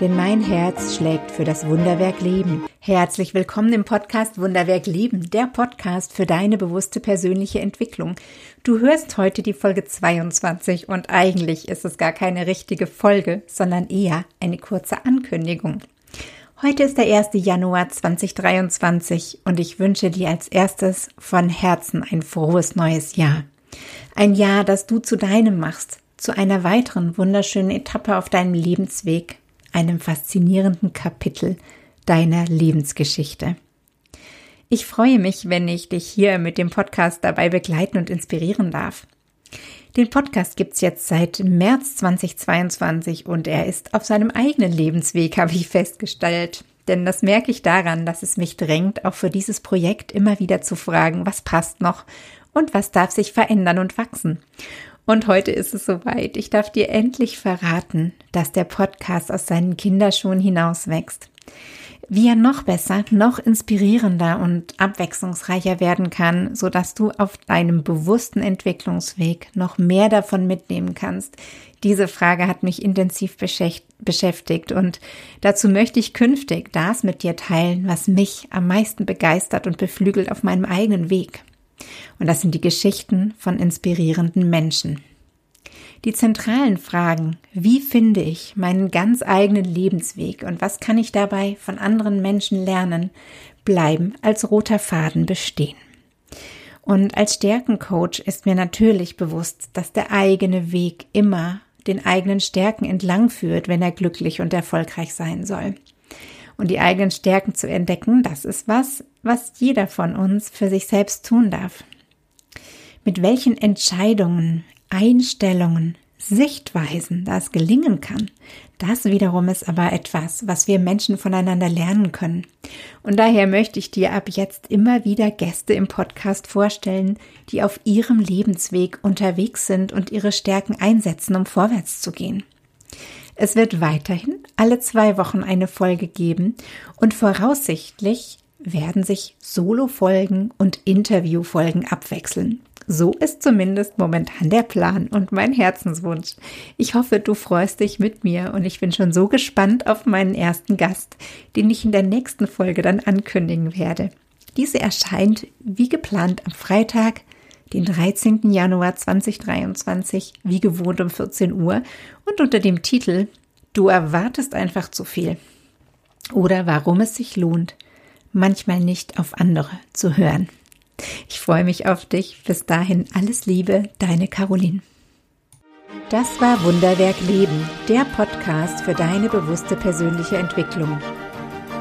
denn mein Herz schlägt für das Wunderwerk Leben. Herzlich willkommen im Podcast Wunderwerk Leben, der Podcast für deine bewusste persönliche Entwicklung. Du hörst heute die Folge 22 und eigentlich ist es gar keine richtige Folge, sondern eher eine kurze Ankündigung. Heute ist der 1. Januar 2023 und ich wünsche dir als erstes von Herzen ein frohes neues Jahr. Ein Jahr, das du zu deinem machst, zu einer weiteren wunderschönen Etappe auf deinem Lebensweg einem faszinierenden Kapitel deiner Lebensgeschichte. Ich freue mich, wenn ich dich hier mit dem Podcast dabei begleiten und inspirieren darf. Den Podcast gibt's jetzt seit März 2022 und er ist auf seinem eigenen Lebensweg, habe ich festgestellt. Denn das merke ich daran, dass es mich drängt, auch für dieses Projekt immer wieder zu fragen, was passt noch und was darf sich verändern und wachsen. Und heute ist es soweit. Ich darf dir endlich verraten, dass der Podcast aus seinen Kinderschuhen hinauswächst. Wie er noch besser, noch inspirierender und abwechslungsreicher werden kann, so dass du auf deinem bewussten Entwicklungsweg noch mehr davon mitnehmen kannst. Diese Frage hat mich intensiv beschäftigt und dazu möchte ich künftig das mit dir teilen, was mich am meisten begeistert und beflügelt auf meinem eigenen Weg. Und das sind die Geschichten von inspirierenden Menschen. Die zentralen Fragen, wie finde ich meinen ganz eigenen Lebensweg und was kann ich dabei von anderen Menschen lernen, bleiben als roter Faden bestehen. Und als Stärkencoach ist mir natürlich bewusst, dass der eigene Weg immer den eigenen Stärken entlang führt, wenn er glücklich und erfolgreich sein soll. Und die eigenen Stärken zu entdecken, das ist was, was jeder von uns für sich selbst tun darf. Mit welchen Entscheidungen, Einstellungen, Sichtweisen das gelingen kann, das wiederum ist aber etwas, was wir Menschen voneinander lernen können. Und daher möchte ich dir ab jetzt immer wieder Gäste im Podcast vorstellen, die auf ihrem Lebensweg unterwegs sind und ihre Stärken einsetzen, um vorwärts zu gehen. Es wird weiterhin alle zwei Wochen eine Folge geben und voraussichtlich werden sich Solo-Folgen und Interview-Folgen abwechseln. So ist zumindest momentan der Plan und mein Herzenswunsch. Ich hoffe, du freust dich mit mir und ich bin schon so gespannt auf meinen ersten Gast, den ich in der nächsten Folge dann ankündigen werde. Diese erscheint wie geplant am Freitag, den 13. Januar 2023, wie gewohnt um 14 Uhr und unter dem Titel Du erwartest einfach zu viel. Oder warum es sich lohnt, manchmal nicht auf andere zu hören. Ich freue mich auf dich. Bis dahin alles Liebe, deine Caroline. Das war Wunderwerk Leben, der Podcast für deine bewusste persönliche Entwicklung.